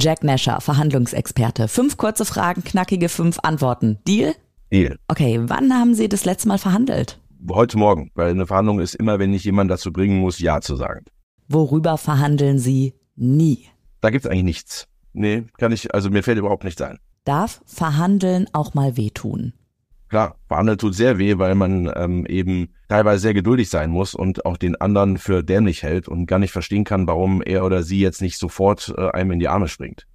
Jack Nasher, Verhandlungsexperte. Fünf kurze Fragen, knackige fünf Antworten. Deal? Deal. Okay, wann haben Sie das letzte Mal verhandelt? Heute Morgen, weil eine Verhandlung ist immer, wenn ich jemanden dazu bringen muss, Ja zu sagen. Worüber verhandeln Sie nie? Da gibt's eigentlich nichts. Nee, kann ich, also mir fällt überhaupt nichts ein. Darf Verhandeln auch mal wehtun? Klar, verhandeln tut sehr weh, weil man ähm, eben teilweise sehr geduldig sein muss und auch den anderen für dämlich hält und gar nicht verstehen kann, warum er oder sie jetzt nicht sofort äh, einem in die Arme springt.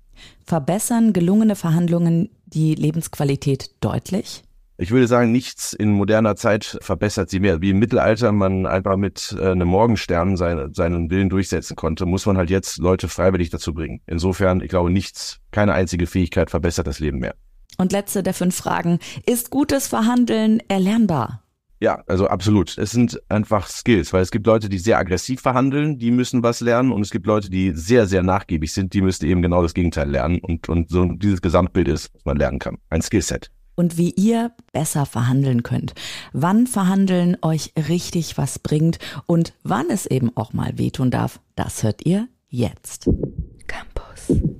Verbessern gelungene Verhandlungen die Lebensqualität deutlich? Ich würde sagen, nichts in moderner Zeit verbessert sie mehr. Wie im Mittelalter man einfach mit äh, einem Morgenstern sein, seinen Willen durchsetzen konnte, muss man halt jetzt Leute freiwillig dazu bringen. Insofern, ich glaube, nichts, keine einzige Fähigkeit verbessert das Leben mehr. Und letzte der fünf Fragen. Ist gutes Verhandeln erlernbar? Ja, also absolut. Es sind einfach Skills, weil es gibt Leute, die sehr aggressiv verhandeln, die müssen was lernen und es gibt Leute, die sehr, sehr nachgiebig sind, die müssten eben genau das Gegenteil lernen und, und so dieses Gesamtbild ist, was man lernen kann. Ein Skillset und wie ihr besser verhandeln könnt. Wann Verhandeln euch richtig was bringt und wann es eben auch mal wehtun darf, das hört ihr jetzt. Campus.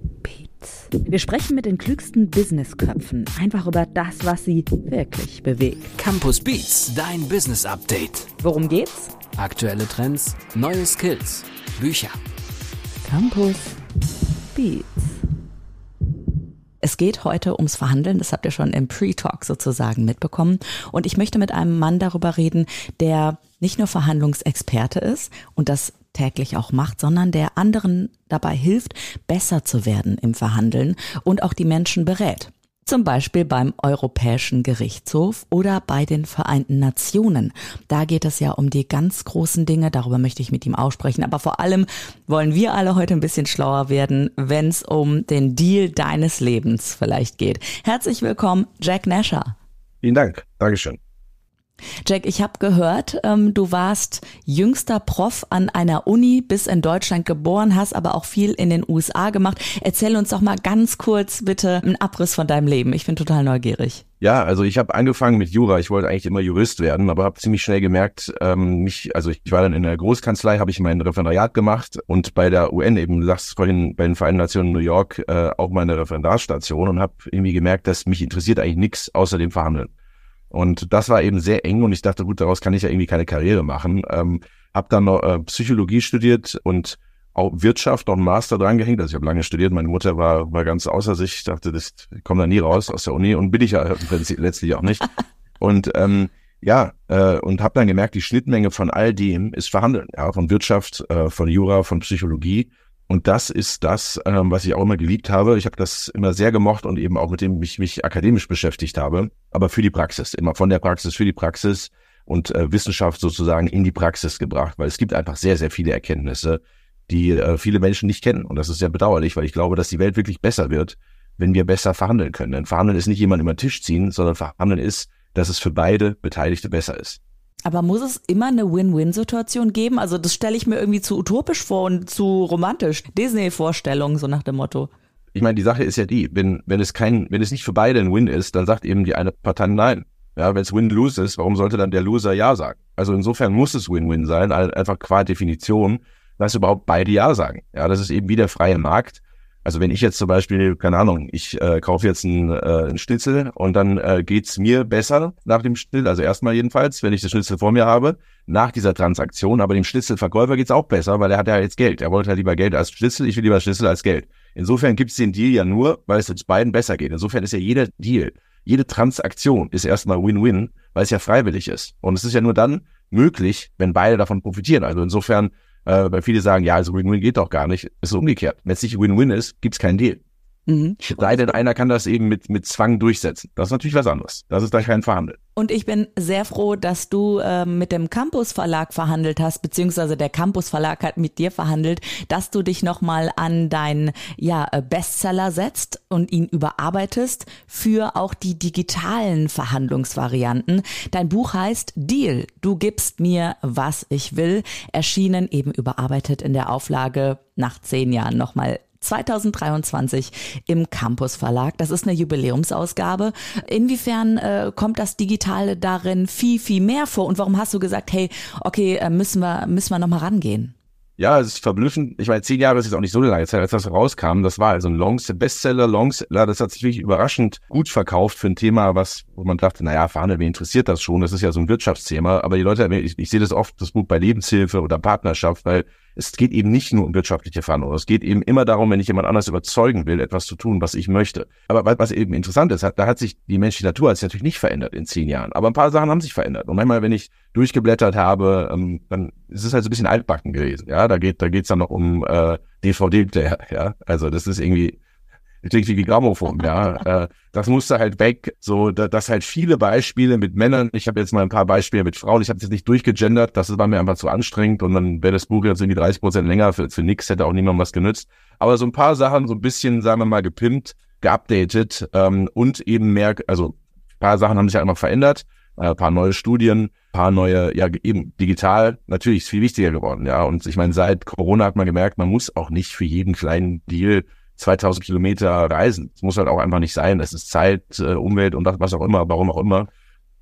Wir sprechen mit den klügsten Businessköpfen einfach über das, was sie wirklich bewegt. Campus Beats, dein Business Update. Worum geht's? Aktuelle Trends, neue Skills, Bücher. Campus Beats. Es geht heute ums Verhandeln, das habt ihr schon im Pre-Talk sozusagen mitbekommen. Und ich möchte mit einem Mann darüber reden, der nicht nur Verhandlungsexperte ist und das täglich auch macht, sondern der anderen dabei hilft, besser zu werden im Verhandeln und auch die Menschen berät. Zum Beispiel beim Europäischen Gerichtshof oder bei den Vereinten Nationen. Da geht es ja um die ganz großen Dinge, darüber möchte ich mit ihm aussprechen. Aber vor allem wollen wir alle heute ein bisschen schlauer werden, wenn es um den Deal deines Lebens vielleicht geht. Herzlich willkommen, Jack Nasher. Vielen Dank. Dankeschön. Jack, ich habe gehört, ähm, du warst jüngster Prof an einer Uni, bis in Deutschland geboren, hast aber auch viel in den USA gemacht. Erzähl uns doch mal ganz kurz bitte einen Abriss von deinem Leben. Ich bin total neugierig. Ja, also ich habe angefangen mit Jura. Ich wollte eigentlich immer Jurist werden, aber habe ziemlich schnell gemerkt, ähm, mich, also ich war dann in der Großkanzlei, habe ich mein Referendariat gemacht und bei der UN eben, du sagst vorhin, bei den Vereinten Nationen New York äh, auch meine Referendarstation und habe irgendwie gemerkt, dass mich interessiert eigentlich nichts außer dem Verhandeln. Und das war eben sehr eng und ich dachte, gut, daraus kann ich ja irgendwie keine Karriere machen. Ähm, habe dann noch äh, Psychologie studiert und auch Wirtschaft, noch einen Master dran gehängt. Also ich habe lange studiert, meine Mutter war, war ganz außer sich, ich dachte, das kommt da nie raus aus der Uni und bin ich ja letztlich auch nicht. Und ähm, ja, äh, und habe dann gemerkt, die Schnittmenge von all dem ist Verhandeln, ja, von Wirtschaft, äh, von Jura, von Psychologie. Und das ist das, ähm, was ich auch immer geliebt habe. Ich habe das immer sehr gemocht und eben auch mit dem ich mich akademisch beschäftigt habe, aber für die Praxis, immer von der Praxis für die Praxis und äh, Wissenschaft sozusagen in die Praxis gebracht, weil es gibt einfach sehr, sehr viele Erkenntnisse, die äh, viele Menschen nicht kennen. Und das ist sehr bedauerlich, weil ich glaube, dass die Welt wirklich besser wird, wenn wir besser verhandeln können. Denn verhandeln ist nicht jemand den Tisch ziehen, sondern verhandeln ist, dass es für beide Beteiligte besser ist. Aber muss es immer eine Win-Win-Situation geben? Also das stelle ich mir irgendwie zu utopisch vor und zu romantisch. Disney-Vorstellung, so nach dem Motto. Ich meine, die Sache ist ja die, wenn, wenn es kein, wenn es nicht für beide ein Win ist, dann sagt eben die eine Partei nein. Ja, wenn es Win-Lose ist, warum sollte dann der Loser Ja sagen? Also insofern muss es Win-Win sein, einfach qua Definition, dass überhaupt beide Ja sagen. Ja, das ist eben wie der freie Markt. Also wenn ich jetzt zum Beispiel, keine Ahnung, ich äh, kaufe jetzt einen, äh, einen Schnitzel und dann äh, geht's mir besser nach dem Schnitzel, also erstmal jedenfalls, wenn ich das Schnitzel vor mir habe, nach dieser Transaktion, aber dem Schnitzelverkäufer geht's auch besser, weil er hat ja jetzt Geld. Er wollte ja lieber Geld als Schnitzel, ich will lieber Schnitzel als Geld. Insofern gibt's den Deal ja nur, weil es uns beiden besser geht. Insofern ist ja jeder Deal, jede Transaktion ist erstmal Win-Win, weil es ja freiwillig ist. Und es ist ja nur dann möglich, wenn beide davon profitieren. Also insofern äh, weil viele sagen, ja, also Win-Win geht doch gar nicht. Es ist umgekehrt. Wenn es nicht Win-Win ist, gibt's keinen Deal. Mhm. Sei denn, einer kann das eben mit, mit Zwang durchsetzen. Das ist natürlich was anderes. Das ist da kein Verhandeln. Und ich bin sehr froh, dass du äh, mit dem Campus Verlag verhandelt hast, beziehungsweise der Campus Verlag hat mit dir verhandelt, dass du dich nochmal an deinen ja, äh, Bestseller setzt und ihn überarbeitest für auch die digitalen Verhandlungsvarianten. Dein Buch heißt Deal. Du gibst mir, was ich will. Erschienen eben überarbeitet in der Auflage nach zehn Jahren nochmal 2023 im Campus Verlag. Das ist eine Jubiläumsausgabe. Inwiefern äh, kommt das Digitale darin viel, viel mehr vor? Und warum hast du gesagt, hey, okay, äh, müssen wir, müssen wir nochmal rangehen? Ja, es ist verblüffend. Ich meine, zehn Jahre ist jetzt auch nicht so eine lange Zeit, als das rauskam. Das war also ein Longs Bestseller, Longseller. Das hat sich wirklich überraschend gut verkauft für ein Thema, was, wo man dachte, naja, verhandeln, wen interessiert das schon? Das ist ja so ein Wirtschaftsthema. Aber die Leute, ich, ich sehe das oft, das Buch bei Lebenshilfe oder Partnerschaft, weil es geht eben nicht nur um wirtschaftliche Verhandlungen. Es geht eben immer darum, wenn ich jemand anders überzeugen will, etwas zu tun, was ich möchte. Aber was eben interessant ist, da hat sich die menschliche Natur hat sich natürlich nicht verändert in zehn Jahren. Aber ein paar Sachen haben sich verändert. Und manchmal, wenn ich durchgeblättert habe, ähm, dann ist es halt so ein bisschen altbacken gewesen. Ja, da geht, da geht's dann noch um äh, DVD-Player. Ja, also das ist irgendwie klingt wie Grammophon, ja. Äh, das musste halt weg. So, da, das halt viele Beispiele mit Männern. Ich habe jetzt mal ein paar Beispiele mit Frauen. Ich habe jetzt nicht durchgegendert, das war mir einfach zu anstrengend und dann wäre das Buch jetzt irgendwie 30 Prozent länger. Für, für nix hätte auch niemand was genützt. Aber so ein paar Sachen, so ein bisschen, sagen wir mal, gepimpt, geupdatet ähm, und eben mehr, also ein paar Sachen haben sich halt immer verändert. Äh, ein paar neue Studien, paar neue, ja, eben digital, natürlich ist viel wichtiger geworden, ja. Und ich meine, seit Corona hat man gemerkt, man muss auch nicht für jeden kleinen Deal 2000 Kilometer reisen. Das muss halt auch einfach nicht sein. Es ist Zeit, äh, Umwelt und was auch immer, warum auch immer.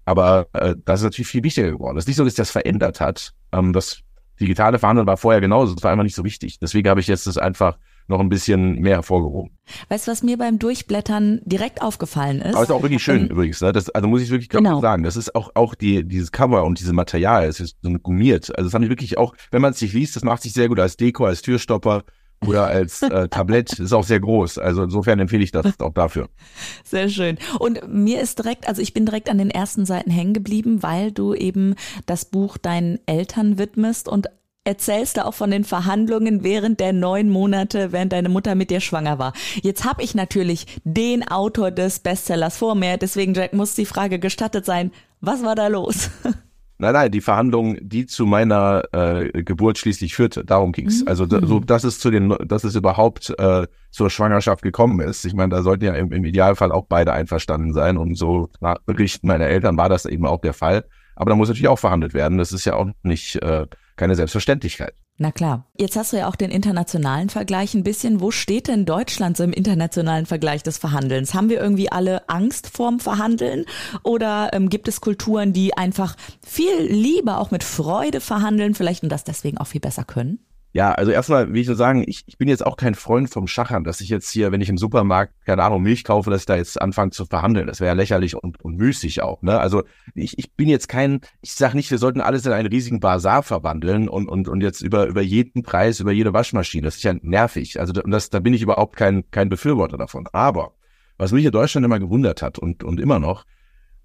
Aber äh, das ist natürlich viel wichtiger geworden. Es ist nicht so, dass das verändert hat. Ähm, das digitale Verhandeln war vorher genauso. Das war einfach nicht so wichtig. Deswegen habe ich jetzt das einfach noch ein bisschen mehr hervorgehoben. Weißt du, was mir beim Durchblättern direkt aufgefallen ist? Aber ist auch wirklich schön ähm, übrigens. Ne? Das, also muss ich wirklich genau. sagen, das ist auch auch die dieses Cover und dieses Material, es ist so gummiert. Also das haben ich wirklich auch, wenn man es sich liest, das macht sich sehr gut als Deko, als Türstopper oder als äh, Tablett ist auch sehr groß. Also insofern empfehle ich das auch dafür. Sehr schön. Und mir ist direkt, also ich bin direkt an den ersten Seiten hängen geblieben, weil du eben das Buch deinen Eltern widmest und erzählst du auch von den Verhandlungen während der neun Monate, während deine Mutter mit dir schwanger war. Jetzt habe ich natürlich den Autor des Bestsellers vor mir, deswegen Jack muss die Frage gestattet sein, was war da los? Nein, nein, die Verhandlung, die zu meiner äh, Geburt schließlich führte, darum ging's. Mhm. Also so, dass es zu den, dass es überhaupt äh, zur Schwangerschaft gekommen ist. Ich meine, da sollten ja im, im Idealfall auch beide einverstanden sein. Und so nach Berichten meiner Eltern war das eben auch der Fall. Aber da muss natürlich auch verhandelt werden. Das ist ja auch nicht äh, keine Selbstverständlichkeit. Na klar. Jetzt hast du ja auch den internationalen Vergleich ein bisschen. Wo steht denn Deutschland so im internationalen Vergleich des Verhandelns? Haben wir irgendwie alle Angst vorm Verhandeln? Oder ähm, gibt es Kulturen, die einfach viel lieber auch mit Freude verhandeln, vielleicht und das deswegen auch viel besser können? Ja, also erstmal will ich nur sagen, ich, ich bin jetzt auch kein Freund vom Schachern, dass ich jetzt hier, wenn ich im Supermarkt, keine Ahnung, Milch kaufe, dass ich da jetzt anfange zu verhandeln. Das wäre ja lächerlich und, und müßig auch. Ne? Also ich, ich bin jetzt kein, ich sage nicht, wir sollten alles in einen riesigen Bazar verwandeln und, und, und jetzt über, über jeden Preis, über jede Waschmaschine. Das ist ja nervig. Also das, da bin ich überhaupt kein, kein Befürworter davon. Aber was mich in Deutschland immer gewundert hat und, und immer noch,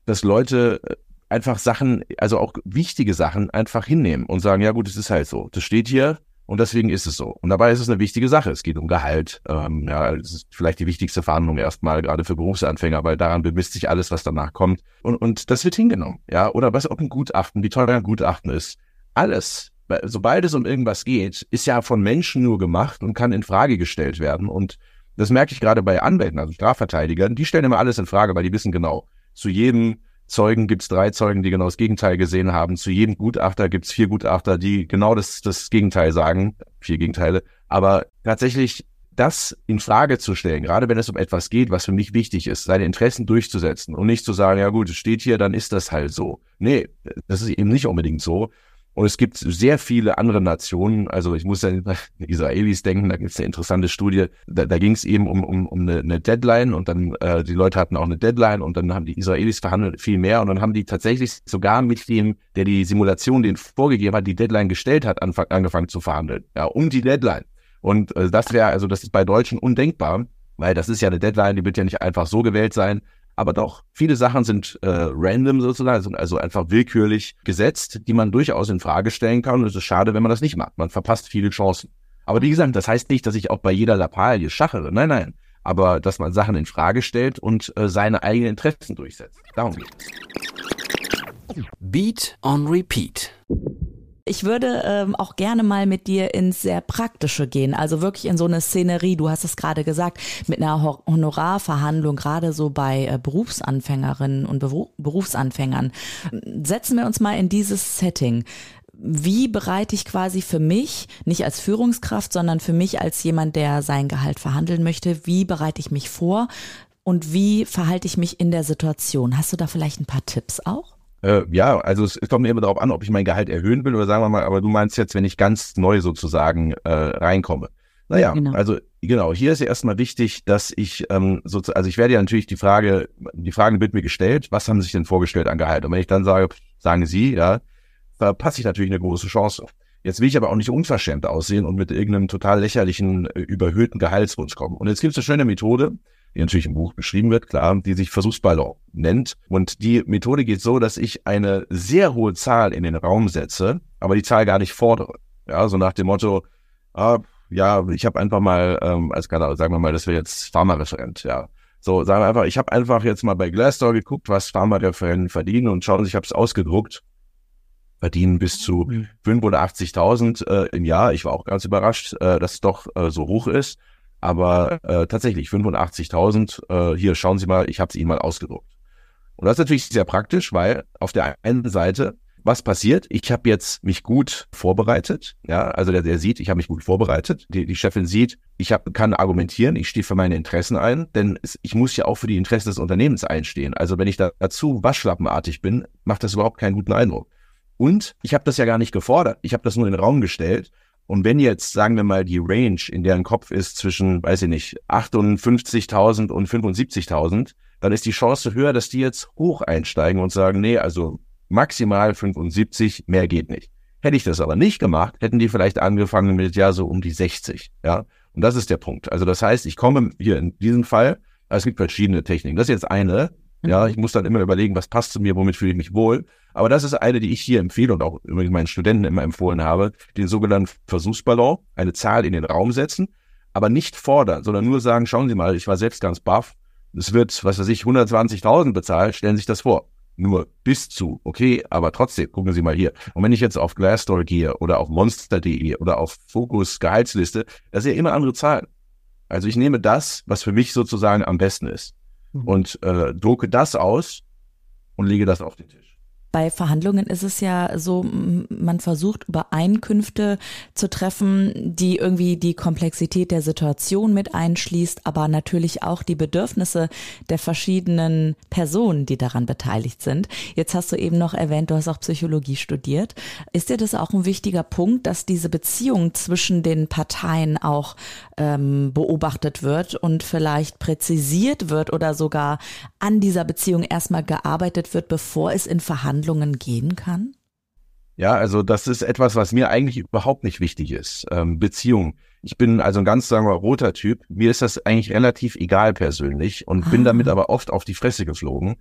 dass Leute äh, einfach Sachen, also auch wichtige Sachen einfach hinnehmen und sagen, ja gut, es ist halt so. Das steht hier, und deswegen ist es so. Und dabei ist es eine wichtige Sache. Es geht um Gehalt. Ähm, ja, es ist vielleicht die wichtigste Verhandlung erstmal, gerade für Berufsanfänger, weil daran bemisst sich alles, was danach kommt. Und, und das wird hingenommen. Ja, oder was, ob ein Gutachten, wie teuer ein Gutachten ist. Alles, sobald es um irgendwas geht, ist ja von Menschen nur gemacht und kann in Frage gestellt werden. Und das merke ich gerade bei Anwälten, also Strafverteidigern, die stellen immer alles in Frage, weil die wissen genau, zu jedem Zeugen gibt es drei Zeugen, die genau das Gegenteil gesehen haben. Zu jedem Gutachter gibt es vier Gutachter, die genau das, das Gegenteil sagen. Vier Gegenteile. Aber tatsächlich das in Frage zu stellen, gerade wenn es um etwas geht, was für mich wichtig ist, seine Interessen durchzusetzen und nicht zu sagen, ja gut, es steht hier, dann ist das halt so. Nee, das ist eben nicht unbedingt so. Und es gibt sehr viele andere Nationen, also ich muss an die Israelis denken, da gibt es eine interessante Studie, da, da ging es eben um, um, um eine, eine Deadline und dann äh, die Leute hatten auch eine Deadline und dann haben die Israelis verhandelt viel mehr und dann haben die tatsächlich sogar mit dem, der die Simulation den vorgegeben hat, die Deadline gestellt hat, anfang, angefangen zu verhandeln, ja, um die Deadline. Und äh, das wäre, also das ist bei Deutschen undenkbar, weil das ist ja eine Deadline, die wird ja nicht einfach so gewählt sein, aber doch viele Sachen sind äh, random sozusagen, sind also einfach willkürlich gesetzt, die man durchaus in Frage stellen kann. Und es ist schade, wenn man das nicht macht. Man verpasst viele Chancen. Aber wie gesagt, das heißt nicht, dass ich auch bei jeder Lappalie schachere. Nein, nein. Aber dass man Sachen in Frage stellt und äh, seine eigenen Interessen durchsetzt. Darum geht es. Beat on Repeat. Ich würde ähm, auch gerne mal mit dir ins sehr Praktische gehen, also wirklich in so eine Szenerie, du hast es gerade gesagt, mit einer Honorarverhandlung, gerade so bei äh, Berufsanfängerinnen und Beru Berufsanfängern. Setzen wir uns mal in dieses Setting wie bereite ich quasi für mich, nicht als Führungskraft, sondern für mich als jemand, der sein Gehalt verhandeln möchte, wie bereite ich mich vor und wie verhalte ich mich in der Situation? Hast du da vielleicht ein paar Tipps auch? Äh, ja, also es, es kommt mir immer darauf an, ob ich mein Gehalt erhöhen will oder sagen wir mal, aber du meinst jetzt, wenn ich ganz neu sozusagen äh, reinkomme. Naja, genau. also genau, hier ist ja erstmal wichtig, dass ich ähm, so, also ich werde ja natürlich die Frage, die Frage wird mir gestellt, was haben Sie sich denn vorgestellt an Gehalt? Und wenn ich dann sage, sagen Sie, ja, verpasse ich natürlich eine große Chance. Jetzt will ich aber auch nicht unverschämt aussehen und mit irgendeinem total lächerlichen, äh, überhöhten Gehaltswunsch kommen. Und jetzt gibt es eine schöne Methode, die natürlich im Buch beschrieben wird, klar, die sich Versuchsballon nennt. Und die Methode geht so, dass ich eine sehr hohe Zahl in den Raum setze, aber die Zahl gar nicht fordere. Ja, so nach dem Motto, ah, ja, ich habe einfach mal, ähm, als sagen wir mal, das wäre jetzt Pharmareferent, ja. So, sagen wir einfach, ich habe einfach jetzt mal bei Glassdoor geguckt, was Pharmareferenten verdienen und schauen, ich habe es ausgedruckt verdienen bis zu 85.000 äh, im Jahr. Ich war auch ganz überrascht, äh, dass es doch äh, so hoch ist. Aber äh, tatsächlich 85.000, äh, hier schauen Sie mal, ich habe es Ihnen mal ausgedruckt. Und das ist natürlich sehr praktisch, weil auf der einen Seite, was passiert? Ich habe jetzt mich gut vorbereitet. Ja, also der, der sieht, ich habe mich gut vorbereitet. Die, die Chefin sieht, ich hab, kann argumentieren, ich stehe für meine Interessen ein, denn es, ich muss ja auch für die Interessen des Unternehmens einstehen. Also wenn ich da dazu waschlappenartig bin, macht das überhaupt keinen guten Eindruck. Und ich habe das ja gar nicht gefordert. Ich habe das nur in den Raum gestellt. Und wenn jetzt, sagen wir mal, die Range in deren Kopf ist zwischen, weiß ich nicht, 58.000 und 75.000, dann ist die Chance höher, dass die jetzt hoch einsteigen und sagen, nee, also maximal 75, mehr geht nicht. Hätte ich das aber nicht gemacht, hätten die vielleicht angefangen mit, ja, so um die 60, ja. Und das ist der Punkt. Also das heißt, ich komme hier in diesem Fall, es gibt verschiedene Techniken. Das ist jetzt eine, ja, mhm. ich muss dann immer überlegen, was passt zu mir, womit fühle ich mich wohl. Aber das ist eine, die ich hier empfehle und auch übrigens meinen Studenten immer empfohlen habe, den sogenannten Versuchsballon, eine Zahl in den Raum setzen, aber nicht fordern, sondern nur sagen, schauen Sie mal, ich war selbst ganz baff, es wird, was weiß ich, 120.000 bezahlt, stellen Sie sich das vor. Nur bis zu, okay, aber trotzdem, gucken Sie mal hier. Und wenn ich jetzt auf Glassdoor gehe oder auf Monster.de oder auf Focus Gehaltsliste, das sind ja immer andere Zahlen. Also ich nehme das, was für mich sozusagen am besten ist. Und äh, drucke das aus und lege das auf den Tisch. Bei Verhandlungen ist es ja so, man versucht Übereinkünfte zu treffen, die irgendwie die Komplexität der Situation mit einschließt, aber natürlich auch die Bedürfnisse der verschiedenen Personen, die daran beteiligt sind. Jetzt hast du eben noch erwähnt, du hast auch Psychologie studiert. Ist dir das auch ein wichtiger Punkt, dass diese Beziehung zwischen den Parteien auch ähm, beobachtet wird und vielleicht präzisiert wird oder sogar an dieser Beziehung erstmal gearbeitet wird, bevor es in Verhandlungen gehen kann? Ja, also das ist etwas, was mir eigentlich überhaupt nicht wichtig ist. Ähm, Beziehung. Ich bin also ein ganz, sagen wir, roter Typ. Mir ist das eigentlich relativ egal persönlich und ah. bin damit aber oft auf die Fresse geflogen,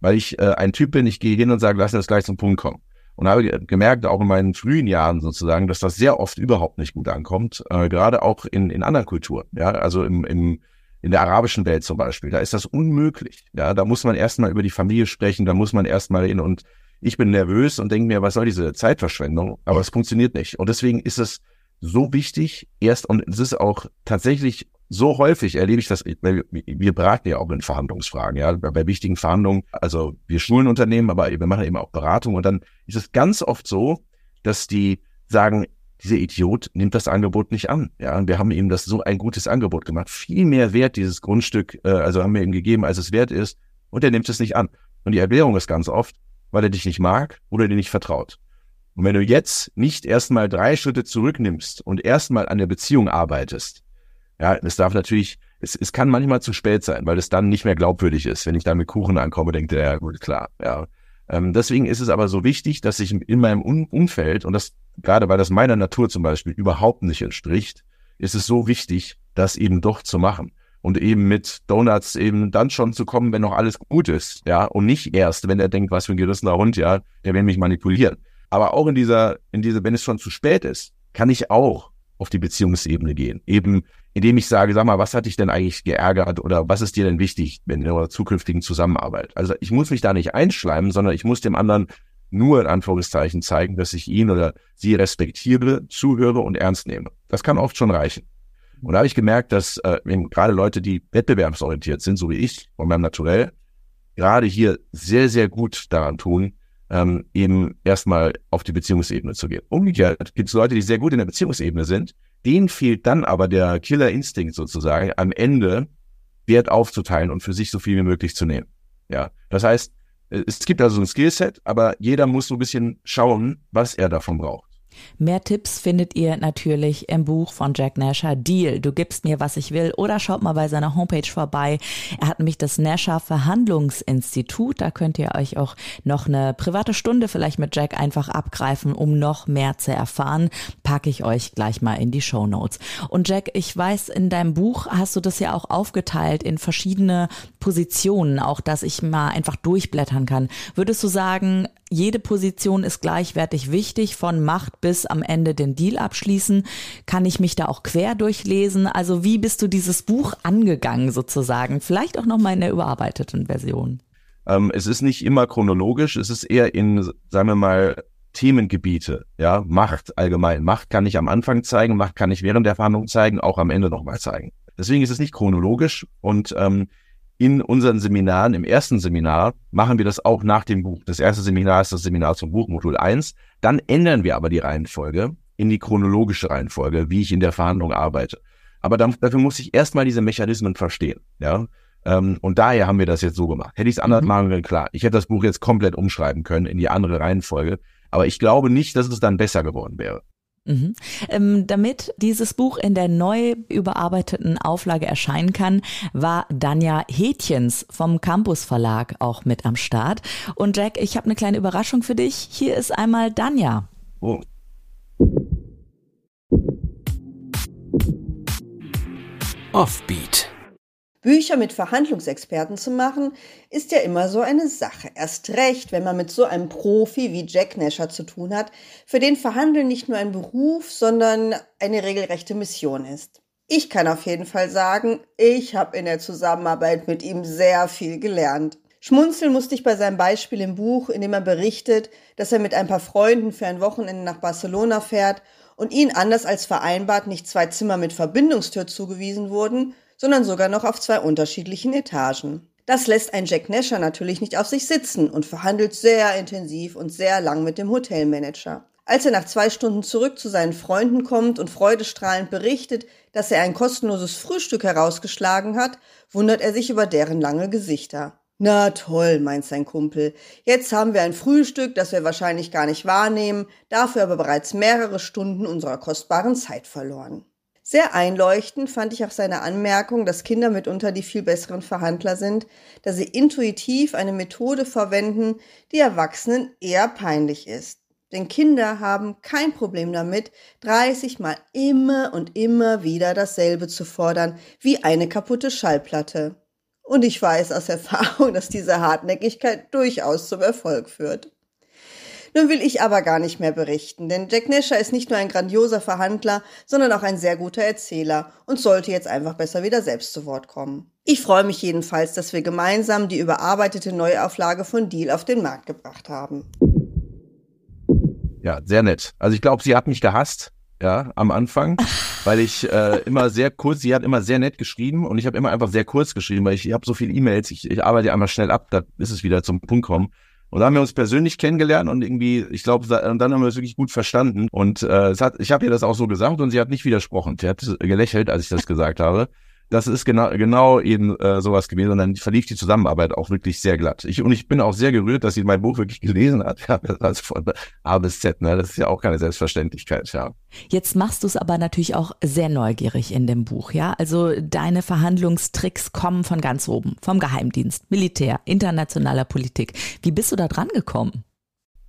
weil ich äh, ein Typ bin, ich gehe hin und sage, lass uns gleich zum Punkt kommen. Und habe gemerkt, auch in meinen frühen Jahren sozusagen, dass das sehr oft überhaupt nicht gut ankommt, äh, gerade auch in, in anderen Kulturen. Ja, also im, im in der arabischen Welt zum Beispiel, da ist das unmöglich. Ja, da muss man erstmal über die Familie sprechen, da muss man erstmal hin und ich bin nervös und denke mir, was soll diese Zeitverschwendung? Aber es funktioniert nicht. Und deswegen ist es so wichtig, erst, und es ist auch tatsächlich so häufig erlebe ich das, wir beraten ja auch in Verhandlungsfragen, ja, bei wichtigen Verhandlungen, also wir schulen Unternehmen, aber wir machen eben auch Beratung und dann ist es ganz oft so, dass die sagen, dieser Idiot nimmt das Angebot nicht an. Ja, und wir haben ihm das so ein gutes Angebot gemacht. Viel mehr wert dieses Grundstück, äh, also haben wir ihm gegeben, als es wert ist. Und er nimmt es nicht an. Und die Erklärung ist ganz oft, weil er dich nicht mag oder dir nicht vertraut. Und wenn du jetzt nicht erstmal drei Schritte zurücknimmst und erstmal an der Beziehung arbeitest, ja, es darf natürlich, es, es kann manchmal zu spät sein, weil es dann nicht mehr glaubwürdig ist. Wenn ich da mit Kuchen ankomme, denkt er, ja gut, klar, ja. Ähm, deswegen ist es aber so wichtig, dass ich in meinem Umfeld, und das gerade weil das meiner Natur zum Beispiel überhaupt nicht entspricht, ist es so wichtig, das eben doch zu machen. Und eben mit Donuts eben dann schon zu kommen, wenn noch alles gut ist, ja, und nicht erst, wenn er denkt, was für ein gerissener Hund, ja, der will mich manipulieren. Aber auch in dieser, in dieser, wenn es schon zu spät ist, kann ich auch auf die Beziehungsebene gehen. Eben, indem ich sage, sag mal, was hat dich denn eigentlich geärgert oder was ist dir denn wichtig in der zukünftigen Zusammenarbeit? Also ich muss mich da nicht einschleimen, sondern ich muss dem anderen nur in Anführungszeichen zeigen, dass ich ihn oder sie respektiere, zuhöre und ernst nehme. Das kann oft schon reichen. Und da habe ich gemerkt, dass äh, gerade Leute, die wettbewerbsorientiert sind, so wie ich, von meinem Naturell, gerade hier sehr, sehr gut daran tun, ähm, eben erstmal auf die Beziehungsebene zu gehen. Umgekehrt gibt es Leute, die sehr gut in der Beziehungsebene sind, denen fehlt dann aber der Killerinstinkt sozusagen, am Ende Wert aufzuteilen und für sich so viel wie möglich zu nehmen. Ja, das heißt, Es gibt also ein Skillset, aber jeder muss so ein bisschen schauen, was er davon braucht. Mehr Tipps findet ihr natürlich im Buch von Jack Nasher Deal. Du gibst mir, was ich will oder schaut mal bei seiner Homepage vorbei. Er hat nämlich das Nasher Verhandlungsinstitut. Da könnt ihr euch auch noch eine private Stunde vielleicht mit Jack einfach abgreifen, um noch mehr zu erfahren. Packe ich euch gleich mal in die Show Notes. Und Jack, ich weiß, in deinem Buch hast du das ja auch aufgeteilt in verschiedene Positionen, auch dass ich mal einfach durchblättern kann. Würdest du sagen, jede Position ist gleichwertig wichtig, von Macht bis am Ende den Deal abschließen. Kann ich mich da auch quer durchlesen? Also wie bist du dieses Buch angegangen sozusagen? Vielleicht auch nochmal in der überarbeiteten Version. Ähm, es ist nicht immer chronologisch, es ist eher in, sagen wir mal, Themengebiete, ja, Macht allgemein. Macht kann ich am Anfang zeigen, Macht kann ich während der Verhandlung zeigen, auch am Ende nochmal zeigen. Deswegen ist es nicht chronologisch und ähm, in unseren Seminaren, im ersten Seminar, machen wir das auch nach dem Buch. Das erste Seminar ist das Seminar zum Buch, Modul 1. Dann ändern wir aber die Reihenfolge in die chronologische Reihenfolge, wie ich in der Verhandlung arbeite. Aber dann, dafür muss ich erstmal diese Mechanismen verstehen. Ja? Ähm, und daher haben wir das jetzt so gemacht. Hätte ich es anders mhm. machen können, klar. Ich hätte das Buch jetzt komplett umschreiben können in die andere Reihenfolge. Aber ich glaube nicht, dass es dann besser geworden wäre. Mhm. Ähm, damit dieses Buch in der neu überarbeiteten Auflage erscheinen kann, war Danja Hätjens vom Campus Verlag auch mit am Start. Und Jack, ich habe eine kleine Überraschung für dich. Hier ist einmal Danja. Oh. Offbeat. Bücher mit Verhandlungsexperten zu machen, ist ja immer so eine Sache. Erst recht, wenn man mit so einem Profi wie Jack Nasher zu tun hat, für den Verhandeln nicht nur ein Beruf, sondern eine regelrechte Mission ist. Ich kann auf jeden Fall sagen, ich habe in der Zusammenarbeit mit ihm sehr viel gelernt. Schmunzeln musste ich bei seinem Beispiel im Buch, in dem er berichtet, dass er mit ein paar Freunden für ein Wochenende nach Barcelona fährt und ihnen anders als vereinbart nicht zwei Zimmer mit Verbindungstür zugewiesen wurden, sondern sogar noch auf zwei unterschiedlichen Etagen. Das lässt ein Jack Nasher natürlich nicht auf sich sitzen und verhandelt sehr intensiv und sehr lang mit dem Hotelmanager. Als er nach zwei Stunden zurück zu seinen Freunden kommt und freudestrahlend berichtet, dass er ein kostenloses Frühstück herausgeschlagen hat, wundert er sich über deren lange Gesichter. Na toll, meint sein Kumpel. Jetzt haben wir ein Frühstück, das wir wahrscheinlich gar nicht wahrnehmen, dafür aber bereits mehrere Stunden unserer kostbaren Zeit verloren. Sehr einleuchtend fand ich auch seine Anmerkung, dass Kinder mitunter die viel besseren Verhandler sind, da sie intuitiv eine Methode verwenden, die Erwachsenen eher peinlich ist. Denn Kinder haben kein Problem damit, 30 Mal immer und immer wieder dasselbe zu fordern, wie eine kaputte Schallplatte. Und ich weiß aus Erfahrung, dass diese Hartnäckigkeit durchaus zum Erfolg führt. Nun will ich aber gar nicht mehr berichten, denn Jack Nasher ist nicht nur ein grandioser Verhandler, sondern auch ein sehr guter Erzähler und sollte jetzt einfach besser wieder selbst zu Wort kommen. Ich freue mich jedenfalls, dass wir gemeinsam die überarbeitete Neuauflage von Deal auf den Markt gebracht haben. Ja, sehr nett. Also ich glaube, sie hat mich gehasst, ja, am Anfang, weil ich äh, immer sehr kurz, sie hat immer sehr nett geschrieben und ich habe immer einfach sehr kurz geschrieben, weil ich, ich habe so viele E-Mails, ich, ich arbeite einmal schnell ab, da ist es wieder zum Punkt kommen. Und da haben wir uns persönlich kennengelernt und irgendwie, ich glaube, dann haben wir es wirklich gut verstanden. Und äh, es hat, ich habe ihr das auch so gesagt und sie hat nicht widersprochen. Sie hat gelächelt, als ich das gesagt habe das ist genau, genau eben äh, sowas gewesen. Und dann verlief die Zusammenarbeit auch wirklich sehr glatt. Ich, und ich bin auch sehr gerührt, dass sie mein Buch wirklich gelesen hat. Ja, also von A bis Z, ne? Das ist ja auch keine Selbstverständlichkeit, ja. Jetzt machst du es aber natürlich auch sehr neugierig in dem Buch, ja. Also deine Verhandlungstricks kommen von ganz oben, vom Geheimdienst, Militär, internationaler Politik. Wie bist du da dran gekommen?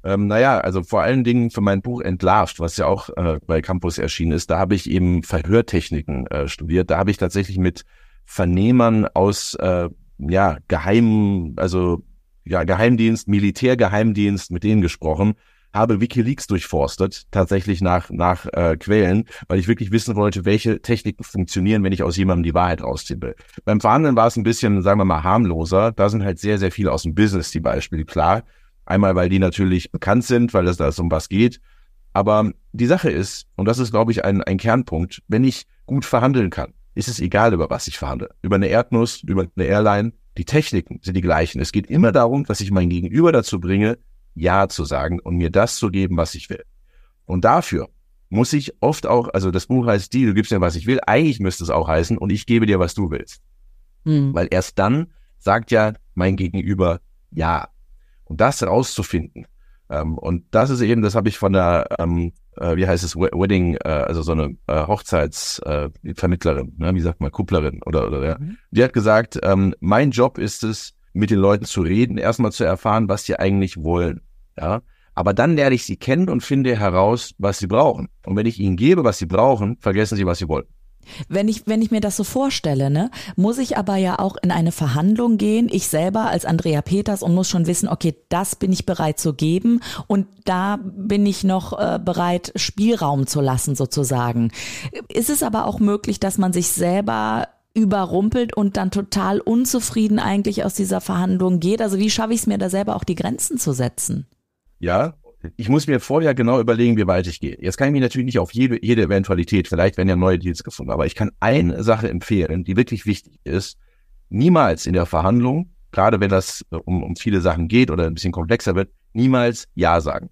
Ähm, naja, also vor allen Dingen für mein Buch Entlarvt, was ja auch äh, bei Campus erschienen ist, da habe ich eben Verhörtechniken äh, studiert. Da habe ich tatsächlich mit Vernehmern aus äh, ja Geheim, also ja Geheimdienst, Militärgeheimdienst, mit denen gesprochen, habe WikiLeaks durchforstet, tatsächlich nach nach äh, Quellen, weil ich wirklich wissen wollte, welche Techniken funktionieren, wenn ich aus jemandem die Wahrheit rausziehen will. Beim Verhandeln war es ein bisschen, sagen wir mal, harmloser. Da sind halt sehr sehr viele aus dem Business die Beispiele klar Einmal, weil die natürlich bekannt sind, weil es da um was geht. Aber die Sache ist, und das ist, glaube ich, ein, ein Kernpunkt, wenn ich gut verhandeln kann, ist es egal, über was ich verhandle. Über eine Erdnuss, über eine Airline. Die Techniken sind die gleichen. Es geht immer darum, dass ich mein Gegenüber dazu bringe, Ja zu sagen und mir das zu geben, was ich will. Und dafür muss ich oft auch, also das Buch heißt die, du gibst mir, was ich will. Eigentlich müsste es auch heißen, und ich gebe dir, was du willst. Hm. Weil erst dann sagt ja mein Gegenüber Ja. Und das rauszufinden. Ähm, und das ist eben, das habe ich von der, ähm, äh, wie heißt es, Wedding, äh, also so eine äh, Hochzeitsvermittlerin, äh, ne, wie sagt man, Kupplerin oder, oder ja. Mhm. Die hat gesagt, ähm, mein Job ist es, mit den Leuten zu reden, erstmal zu erfahren, was sie eigentlich wollen. Ja. Aber dann lerne ich sie kennen und finde heraus, was sie brauchen. Und wenn ich ihnen gebe, was sie brauchen, vergessen sie, was sie wollen. Wenn ich, wenn ich mir das so vorstelle, ne, muss ich aber ja auch in eine Verhandlung gehen, ich selber als Andrea Peters und muss schon wissen, okay, das bin ich bereit zu geben und da bin ich noch äh, bereit, Spielraum zu lassen sozusagen. Ist es aber auch möglich, dass man sich selber überrumpelt und dann total unzufrieden eigentlich aus dieser Verhandlung geht? Also wie schaffe ich es mir da selber auch die Grenzen zu setzen? Ja, ich muss mir vorher genau überlegen, wie weit ich gehe. Jetzt kann ich mich natürlich nicht auf jede, jede Eventualität, vielleicht werden ja neue Deals gefunden, aber ich kann eine Sache empfehlen, die wirklich wichtig ist. Niemals in der Verhandlung, gerade wenn das um, um viele Sachen geht oder ein bisschen komplexer wird, niemals Ja sagen.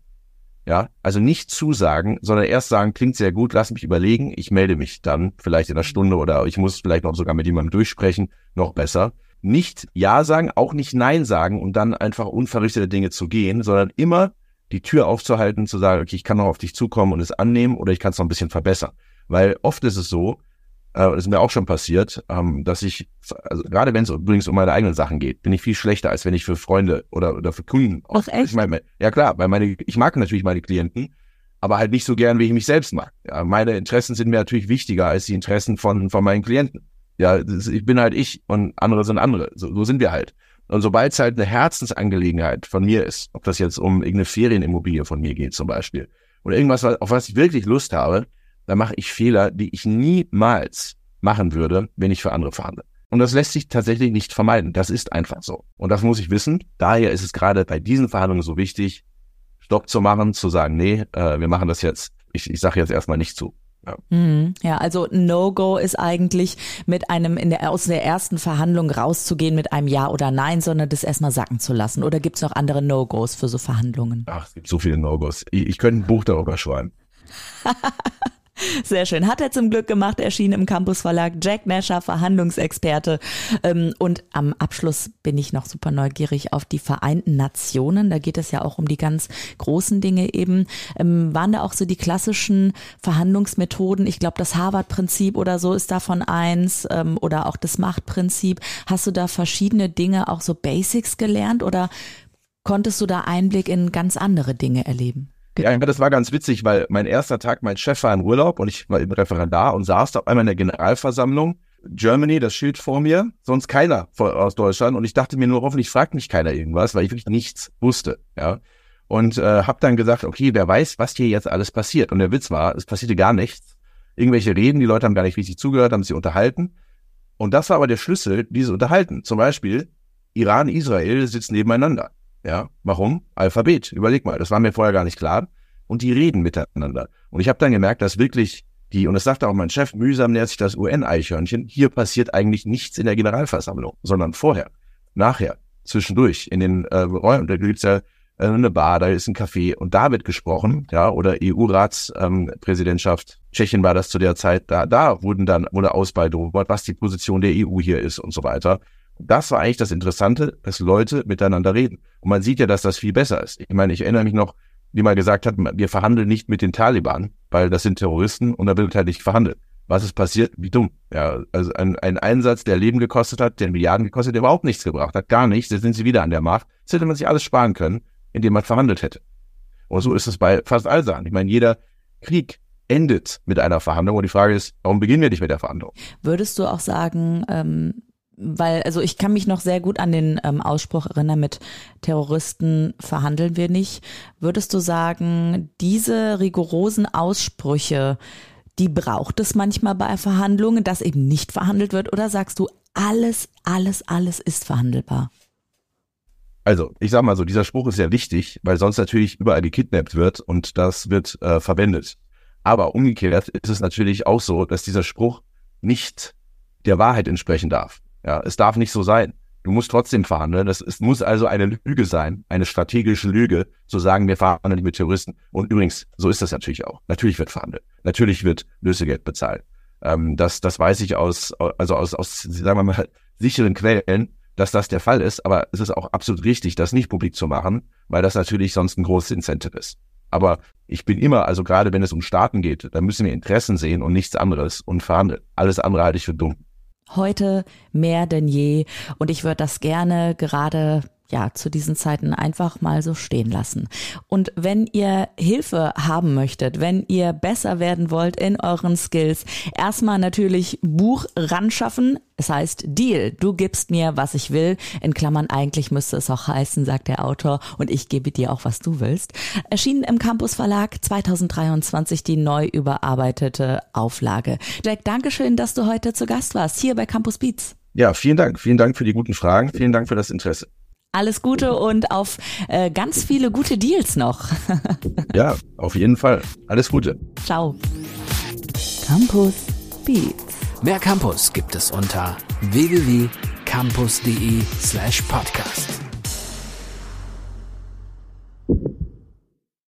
Ja, also nicht zusagen, sondern erst sagen, klingt sehr gut, lass mich überlegen, ich melde mich dann vielleicht in einer Stunde oder ich muss vielleicht noch sogar mit jemandem durchsprechen, noch besser. Nicht Ja sagen, auch nicht Nein sagen und dann einfach unverrichtete Dinge zu gehen, sondern immer die Tür aufzuhalten, zu sagen, okay, ich kann noch auf dich zukommen und es annehmen oder ich kann es noch ein bisschen verbessern. Weil oft ist es so, äh, das ist mir auch schon passiert, ähm, dass ich, also gerade wenn es übrigens um meine eigenen Sachen geht, bin ich viel schlechter, als wenn ich für Freunde oder, oder für Kunden. Ach, echt? Ich meine, ja klar, weil meine, ich mag natürlich meine Klienten, aber halt nicht so gern, wie ich mich selbst mag. Ja, meine Interessen sind mir natürlich wichtiger als die Interessen von, von meinen Klienten. Ja, das, ich bin halt ich und andere sind andere. So, so sind wir halt. Und sobald es halt eine Herzensangelegenheit von mir ist, ob das jetzt um irgendeine Ferienimmobilie von mir geht zum Beispiel, oder irgendwas, auf was ich wirklich Lust habe, dann mache ich Fehler, die ich niemals machen würde, wenn ich für andere verhandle. Und das lässt sich tatsächlich nicht vermeiden. Das ist einfach so. Und das muss ich wissen. Daher ist es gerade bei diesen Verhandlungen so wichtig, Stopp zu machen, zu sagen, nee, äh, wir machen das jetzt. Ich, ich sage jetzt erstmal nicht zu. Ja. Mhm. ja, also No-Go ist eigentlich mit einem in der, aus der ersten Verhandlung rauszugehen mit einem Ja oder Nein, sondern das erstmal sacken zu lassen. Oder gibt es noch andere No-Gos für so Verhandlungen? Ach, es gibt so viele No-Gos. Ich, ich könnte ein Buch darüber schreiben. Sehr schön. Hat er zum Glück gemacht, erschienen im Campus Verlag. Jack Nasher, Verhandlungsexperte. Ähm, und am Abschluss bin ich noch super neugierig auf die Vereinten Nationen. Da geht es ja auch um die ganz großen Dinge eben. Ähm, waren da auch so die klassischen Verhandlungsmethoden? Ich glaube, das Harvard-Prinzip oder so ist davon eins ähm, oder auch das Machtprinzip. Hast du da verschiedene Dinge, auch so Basics gelernt oder konntest du da Einblick in ganz andere Dinge erleben? Ja, das war ganz witzig, weil mein erster Tag, mein Chef war in Urlaub und ich war im Referendar und saß da auf einmal in der Generalversammlung. Germany, das Schild vor mir, sonst keiner aus Deutschland. Und ich dachte mir nur, hoffentlich fragt mich keiner irgendwas, weil ich wirklich nichts wusste. Ja. Und äh, habe dann gesagt, okay, wer weiß, was hier jetzt alles passiert. Und der Witz war, es passierte gar nichts. Irgendwelche Reden, die Leute haben gar nicht richtig zugehört, haben sich unterhalten. Und das war aber der Schlüssel, dieses Unterhalten. Zum Beispiel, Iran, Israel sitzen nebeneinander. Ja, warum? Alphabet. Überleg mal, das war mir vorher gar nicht klar. Und die reden miteinander. Und ich habe dann gemerkt, dass wirklich die, und das sagte auch mein Chef, mühsam nähert sich das UN-Eichhörnchen, hier passiert eigentlich nichts in der Generalversammlung, sondern vorher, nachher, zwischendurch, in den äh, Räumen, da gibt's ja äh, eine Bar, da ist ein Café und da wird gesprochen, ja, oder EU-Ratspräsidentschaft, ähm, Tschechien war das zu der Zeit, da, da wurden dann, wurde Ausbreitung, was die Position der EU hier ist und so weiter das war eigentlich das Interessante, dass Leute miteinander reden. Und man sieht ja, dass das viel besser ist. Ich meine, ich erinnere mich noch, wie man gesagt hat, wir verhandeln nicht mit den Taliban, weil das sind Terroristen und da wird halt nicht verhandelt. Was ist passiert? Wie dumm. Ja, also ein, ein Einsatz, der Leben gekostet hat, der Milliarden gekostet, der überhaupt nichts gebracht hat, gar nichts. Jetzt sind sie wieder an der Macht. Das hätte man sich alles sparen können, indem man verhandelt hätte. Und so ist es bei fast all Sachen. Ich meine, jeder Krieg endet mit einer Verhandlung und die Frage ist, warum beginnen wir nicht mit der Verhandlung? Würdest du auch sagen, ähm, weil, also ich kann mich noch sehr gut an den ähm, Ausspruch erinnern, mit Terroristen verhandeln wir nicht. Würdest du sagen, diese rigorosen Aussprüche, die braucht es manchmal bei Verhandlungen, dass eben nicht verhandelt wird? Oder sagst du, alles, alles, alles ist verhandelbar? Also, ich sag mal so, dieser Spruch ist sehr wichtig, weil sonst natürlich überall gekidnappt wird und das wird äh, verwendet. Aber umgekehrt ist es natürlich auch so, dass dieser Spruch nicht der Wahrheit entsprechen darf. Ja, es darf nicht so sein. Du musst trotzdem verhandeln. Das, es muss also eine Lüge sein, eine strategische Lüge, zu sagen, wir verhandeln nicht mit Terroristen. Und übrigens, so ist das natürlich auch. Natürlich wird verhandelt. Natürlich wird Lösegeld bezahlt. Ähm, das, das weiß ich aus, also aus, aus, sagen wir mal, sicheren Quellen, dass das der Fall ist, aber es ist auch absolut richtig, das nicht publik zu machen, weil das natürlich sonst ein großes Incentive ist. Aber ich bin immer, also gerade wenn es um Staaten geht, da müssen wir Interessen sehen und nichts anderes und verhandeln. Alles andere halte ich für dumm. Heute mehr denn je. Und ich würde das gerne gerade ja, zu diesen Zeiten einfach mal so stehen lassen. Und wenn ihr Hilfe haben möchtet, wenn ihr besser werden wollt in euren Skills, erstmal natürlich Buch ran schaffen. Es heißt Deal. Du gibst mir, was ich will. In Klammern eigentlich müsste es auch heißen, sagt der Autor. Und ich gebe dir auch, was du willst. Erschienen im Campus Verlag 2023 die neu überarbeitete Auflage. Jack, Dankeschön, dass du heute zu Gast warst, hier bei Campus Beats. Ja, vielen Dank. Vielen Dank für die guten Fragen. Vielen Dank für das Interesse. Alles Gute und auf äh, ganz viele gute Deals noch. ja, auf jeden Fall. Alles Gute. Ciao. Campus Beats. Mehr Campus gibt es unter www.campus.de slash podcast.